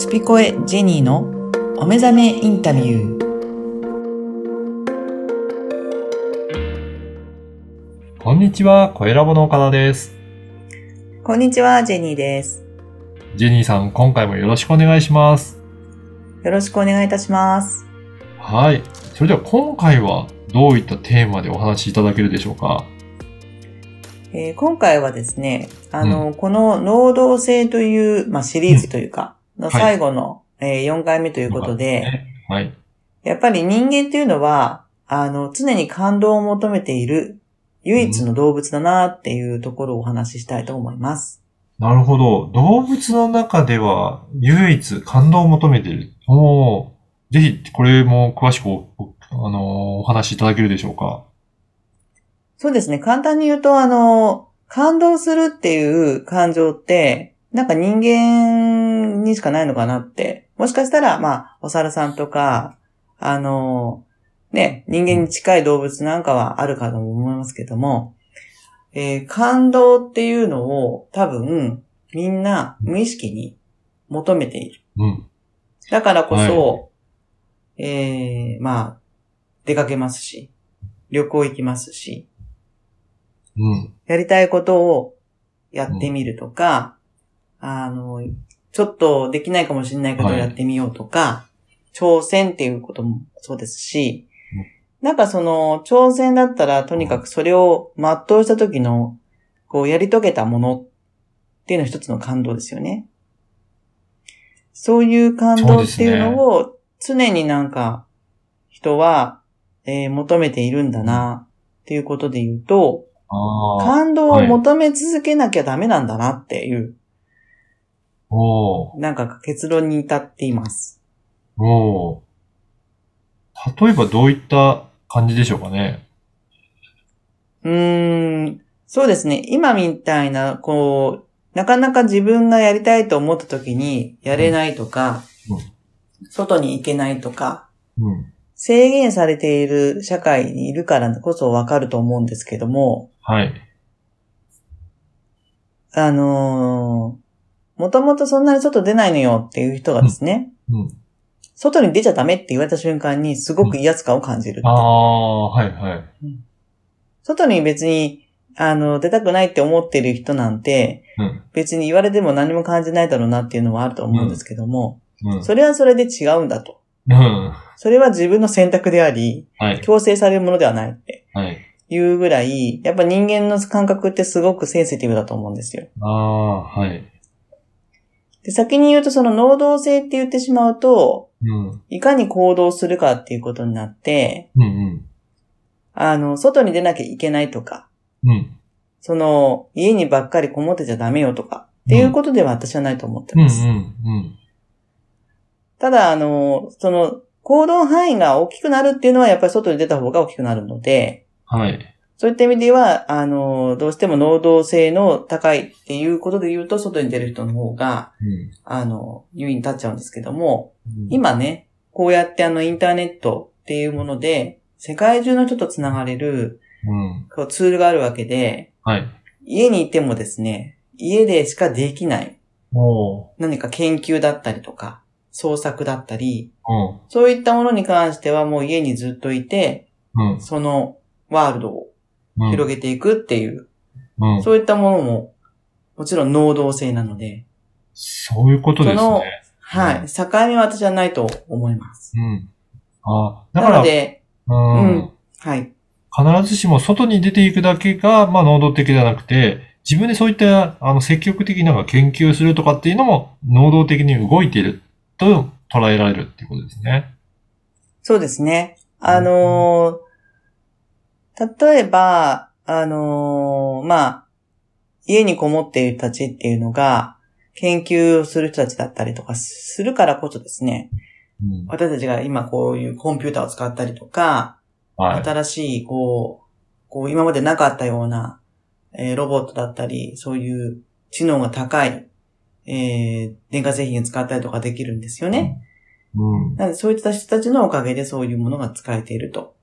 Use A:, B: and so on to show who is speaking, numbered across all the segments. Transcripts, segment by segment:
A: スピコエジェニーのお目覚めインタビュー。
B: こんにちは、声ラボの岡田です。
A: こんにちは、ジェニーです。
B: ジェニーさん、今回もよろしくお願いします。
A: よろしくお願いいたします。
B: はい。それでは今回はどういったテーマでお話しいただけるでしょうか？
A: えー今回はですね、あの、この能動性という、まあ、シリーズというか、の
B: はい
A: 最後の、えー4回目ということで、
B: はい。
A: やっぱり人間っていうのは、あの、常に感動を求めている唯一の動物だなっていうところをお話ししたいと思います。
B: なるほど。動物の中では唯一感動を求めている。おーぜひ、これも詳しくお、おあのーお話しいただけるでしょうか？
A: そうですね。簡単に言うと、あの、感動するっていう感情って、なんか人間にしかないのかなって。もしかしたら、まあ、お猿さんとか、あの、ね、人間に近い動物なんかはあるかと思いますけども、えー感動っていうのを多分、みんな無意識に求めている。
B: うん。
A: だからこそ、えー、まあ、出かけますし、旅行行きますし、
B: うん。
A: やりたいことをやってみるとか、あの、ちょっとできないかもしれないことをやってみようとか、挑戦っていうこともそうですし、なんかその、挑戦だったら、とにかくそれを全うした時の、こう、やり遂げたものっていうのは一つの感動ですよね。そういう感動っていうのを、常になんか、人は、えー求めているんだな、っていうことで言うと。感動を求め続けなきゃダメなんだなっていう、
B: おー
A: なんか結論に至っています。
B: おー例えばどういった感じでしょうかね
A: うーん、そうですね。今みたいな、こう、なかなか自分がやりたいと思った時にやれないとか、外に行けないとか、
B: うん。
A: 制限されている社会にいるからこそわかると思うんですけども、
B: はい。
A: あのーもともとそんなに外出ないのよっていう人がですね、
B: うん。
A: 外に出ちゃダメって言われた瞬間にすごく威圧感を感じる
B: ああ、はいはい。
A: 外に別に、あの、出たくないって思ってる人なんて、
B: うん。
A: 別に言われても何も感じないだろうなっていうのはあると思うんですけども、
B: うん。
A: それはそれで違うんだと。
B: うん。
A: それは自分の選択であり、
B: はい。
A: 強制されるものではないって
B: はい。
A: いうぐらい、やっぱ人間の感覚ってすごくセンシティブだと思うんですよ。
B: ああ、はい。
A: で、先に言うとその能動性って言ってしまうと、
B: うん。
A: いかに行動するかっていうことになって、
B: うんうん。
A: あの、外に出なきゃいけないとか、
B: うん。
A: その、家にばっかりこもってちゃダメよとか、っていうことでは私はないと思って
B: うんう
A: ます。
B: んうん。
A: ただ、あの、その、行動範囲が大きくなるっていうのはやっぱり外に出た方が大きくなるので、
B: はい。
A: そういった意味では、あの、どうしても能動性の高いっていうことで言うと、外に出る人の方が、
B: うん
A: あの、優位に立っちゃうんですけども、
B: うん。
A: 今ね、こうやってあの、インターネットっていうもので、世界中の人と繋がれる
B: うん。
A: こうツールがあるわけで、
B: はい。
A: 家にいてもですね、家でしかできない。何か研究だったりとか、創作だったり、
B: うん。
A: そういったものに関してはもう家にずっといて、
B: うん。
A: そのワールドを
B: うん。
A: 広げていくっていう、
B: うん。
A: そういったものも、もちろん能動性なので、
B: そういうことです
A: その
B: ね。
A: はい、境目は私はないと思います。
B: うん。ああ、だか
A: な
B: ら、
A: ので、
B: うん
A: うんはい、
B: 必ずしも外に出ていくだけが、まあ、能動的じゃなくて、自分でそういった、あの、積極的になんか研究するとかっていうのも、能動的に動いていると捉えられるっていうことですね。
A: そうですね。あのー例えば、あのーまあ、家にこもっている人たちっていうのが、研究をする人たちだったりとかするからこそですね、
B: うん。
A: 私たちが今こういうコンピューターを使ったりとか、
B: はい。
A: 新しい、こう、こう今までなかったような、えーロボットだったり、そういう知能が高い、えー電化製品を使ったりとかできるんですよね。
B: うん。
A: なので、そういった人たちのおかげでそういうものが使えていると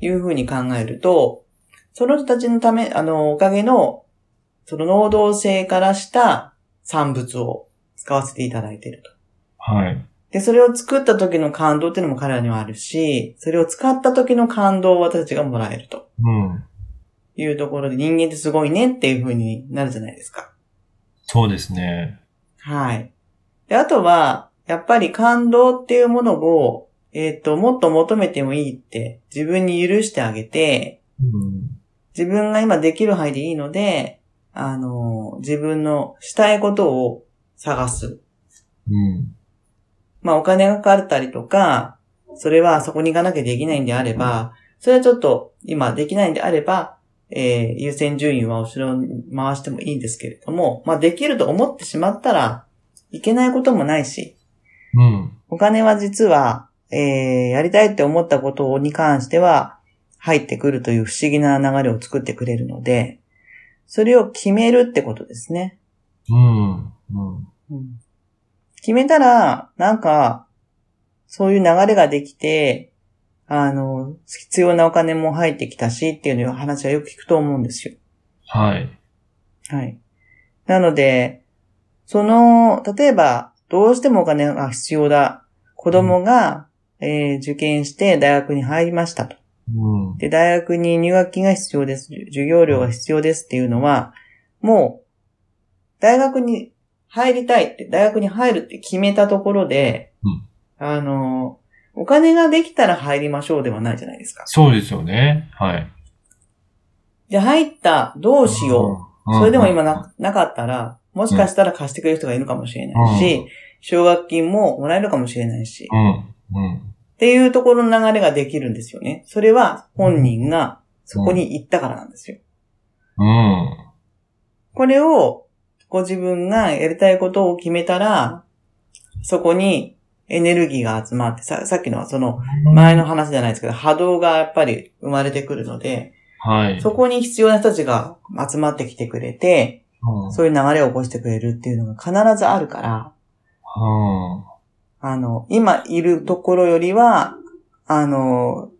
A: いうふうに考えると、その人たちのため、あの、おかげの、その能動性からした産物を使わせていただいていると。
B: はい。
A: で、それを作った時の感動っていうのも彼らにはあるし、それを使った時の感動を私たちがもらえると
B: うん。
A: いうところで人間ってすごいねっていう風になるじゃないですか。
B: そうですね。
A: はい。で、あとは、やっぱり感動っていうものを、えっ、と、もっと求めてもいいって自分に許してあげて、
B: うん。
A: 自分が今できる範囲でいいので、あの、自分のしたいことを探す。
B: うん。
A: まあお金がかかったりとか、それはそこに行かなきゃできないんであれば、それはちょっと今できないんであれば、えー優先順位は後ろに回してもいいんですけれども、まあできると思ってしまったらいけないこともないし、
B: うん。
A: お金は実は、えーやりたいって思ったことに関しては入ってくるという不思議な流れを作ってくれるので、それを決めるってことですね。
B: うん。うん。
A: うん決めたら、なんか、そういう流れができて、あの、必要なお金も入ってきたしっていうのを話はよく聞くと思うんですよ。
B: はい。
A: はい。なので、その、例えば、どうしてもお金が必要だ。子供が、えー受験して大学に入りましたと。
B: うん。
A: で、大学に入学金が必要です。授業料が必要ですっていうのは、もう、大学に入りたいって、大学に入るって決めたところで、
B: うん
A: あの、お金ができたら入りましょうではないじゃないですか。
B: そうですよね。はい。
A: で、入った、どうしよう。
B: うん。
A: それでも今な、なかったら、もしかしたら貸してくれる人がいるかもしれないし、奨学金ももらえるかもしれないし、
B: うん。うん。
A: っていうところの流れができるんですよね。それは本人がそこに行ったからなんですよ。
B: うん。
A: これを、ご自分がやりたいことを決めたら、そこにエネルギーが集まって、ささっきのはその前の話じゃないですけど、波動がやっぱり生まれてくるので、
B: はい。
A: そこに必要な人たちが集まってきてくれて、
B: うん。
A: そういう流れを起こしてくれるっていうのが必ずあるから、
B: うん。
A: あの、今いるところよりは、あの、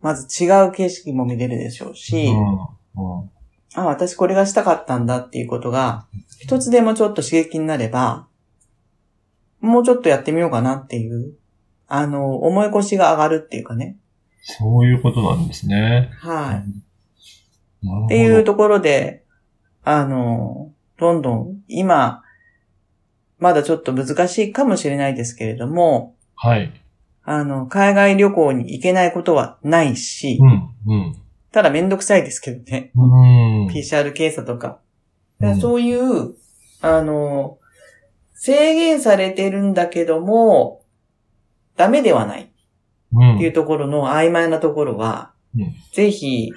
A: まず違う景色も見れるでしょうし、
B: うん。
A: あ、私これがしたかったんだっていうことが、一つでもちょっと刺激になれば、もうちょっとやってみようかなっていう、あの、思い越しが上がるっていうかね。
B: そういうことなんですね。
A: はい。っていうところで、あの、どんどん、今、まだちょっと難しいかもしれないですけれども、
B: はい。
A: あの、海外旅行に行けないことはないし、
B: うん。うん。
A: ただめんどくさいですけどね。
B: うん。
A: PCR 検査とか。
B: うん
A: そういう、あの、制限されてるんだけども、ダメではない
B: うん
A: っていうところの曖昧なところは、
B: うん
A: ぜひ、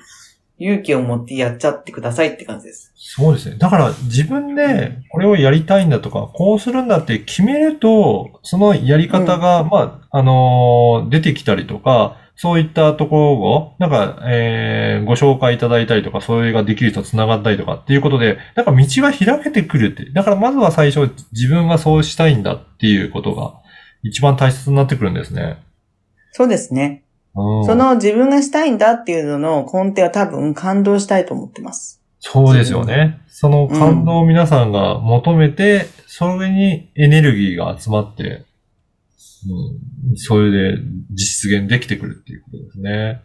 A: 勇気を持ってやっちゃってくださいって感じです。
B: そうですね。だから自分でこれをやりたいんだとか、こうするんだって決めると、そのやり方が、まあ、あのー出てきたりとか、そういったところを、なんか、えー、ご紹介いただいたりとか、それができる人と繋がったりとかっていうことで、なんか道が開けてくるって。だからまずは最初、自分はそうしたいんだっていうことが、一番大切になってくるんですね。
A: そうですね。
B: うん
A: その自分がしたいんだっていうのの根底は多分感動したいと思ってます。
B: そうですよね。その感動を皆さんが求めて、それにエネルギーが集まって、うん、それで実現できてくるっていうことですね。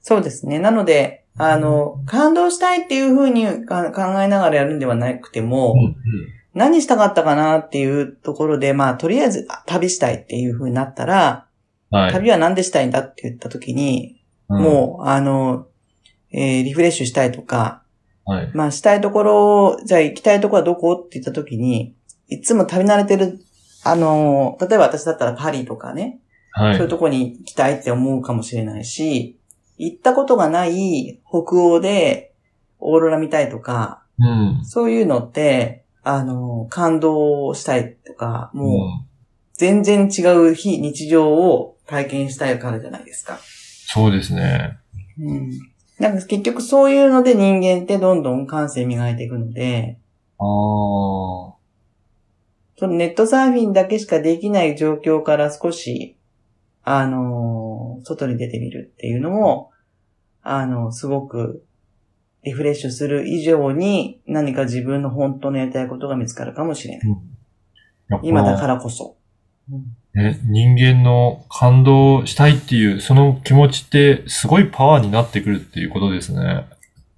A: そうですね。なので、あの、感動したいっていうふうにか考えながらやるんではなくても、
B: うん
A: 何したかったかなっていうところで、まあ、とりあえずあ旅したいっていう風になったら、
B: はい。
A: 旅は何でしたいんだって言った時に、もう、あの、えーリフレッシュしたいとか、
B: うん、はい。
A: まあ、したいところ、じゃあ行きたいところはどこって言った時に、いつも旅慣れてる、あの、例えば私だったらパリとかね、
B: はい。
A: そういうとこに行きたいって思うかもしれないし、行ったことがない北欧でオーロラ見たいとか、
B: うん。
A: そういうのって、あの、感動したいとか、もう、
B: うん
A: 全然違う非日常を体験したいからじゃないですか。
B: そうですね。
A: うん。なんか結局そういうので人間ってどんどん感性磨いていくので、
B: ああ。
A: そのネットサーフィンだけしかできない状況から少し、あの外に出てみるっていうのも、あの、すごくリフレッシュする以上に何か自分の本当のやりたいことが見つかるかもしれない。
B: うん
A: 今だからこそ。
B: ね、人間の感動したいっていう、その気持ちってすごいパワーになってくるっていうことですね。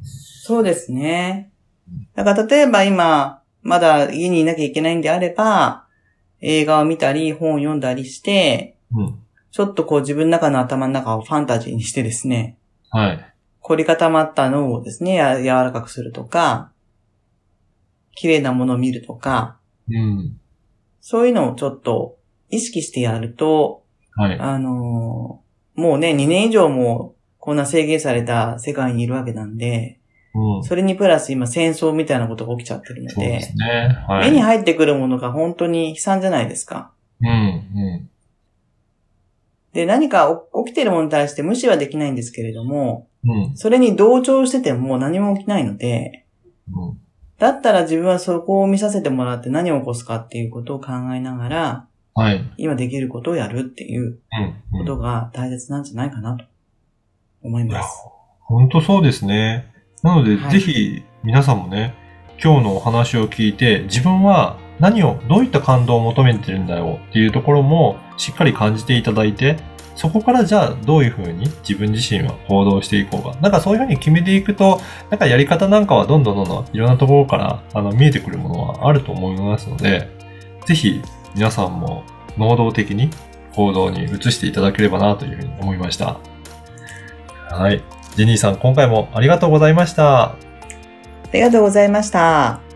A: そうですね。だから例えば今、まだ家にいなきゃいけないんであれば、映画を見たり、本を読んだりして、
B: うん。
A: ちょっとこう自分の中の頭の中をファンタジーにしてですね、
B: はい。
A: 凝り固まった脳をですね、や柔らかくするとか、綺麗なものを見るとか、
B: うん。
A: そういうのをちょっと意識してやると、
B: はい。
A: あのーもうね、2年以上もこんな制限された世界にいるわけなんで、
B: うん。
A: それにプラス今戦争みたいなことが起きちゃってるの
B: そうで、
A: です
B: ね。はい。
A: 目に入ってくるものが本当に悲惨じゃないですか。
B: うん。うん。
A: で、何かお起きてるものに対して無視はできないんですけれども、
B: うん。
A: それに同調してても何も起きないので、
B: うん。
A: だったら自分はそこを見させてもらって何を起こすかっていうことを考えながら、
B: はい。
A: 今できることをやるっていうことが大切なんじゃないかなと思います。
B: 本当そうですね。なので、
A: はい
B: ぜひ皆さんもね、今日のお話を聞いて、自分は何を、どういった感動を求めてるんだろうっていうところもしっかり感じていただいて、そこからじゃあどういうふうに自分自身は行動していこうか。なんかそういうふうに決めていくと、なんかやり方なんかはどんどんどんどんいろんなところからあの見えてくるものはあると思いますので、ぜひ皆さんも能動的に行動に移していただければなというふうに思いました。はい。ジェニーさん、今回もありがとうございました。
A: ありがとうございました。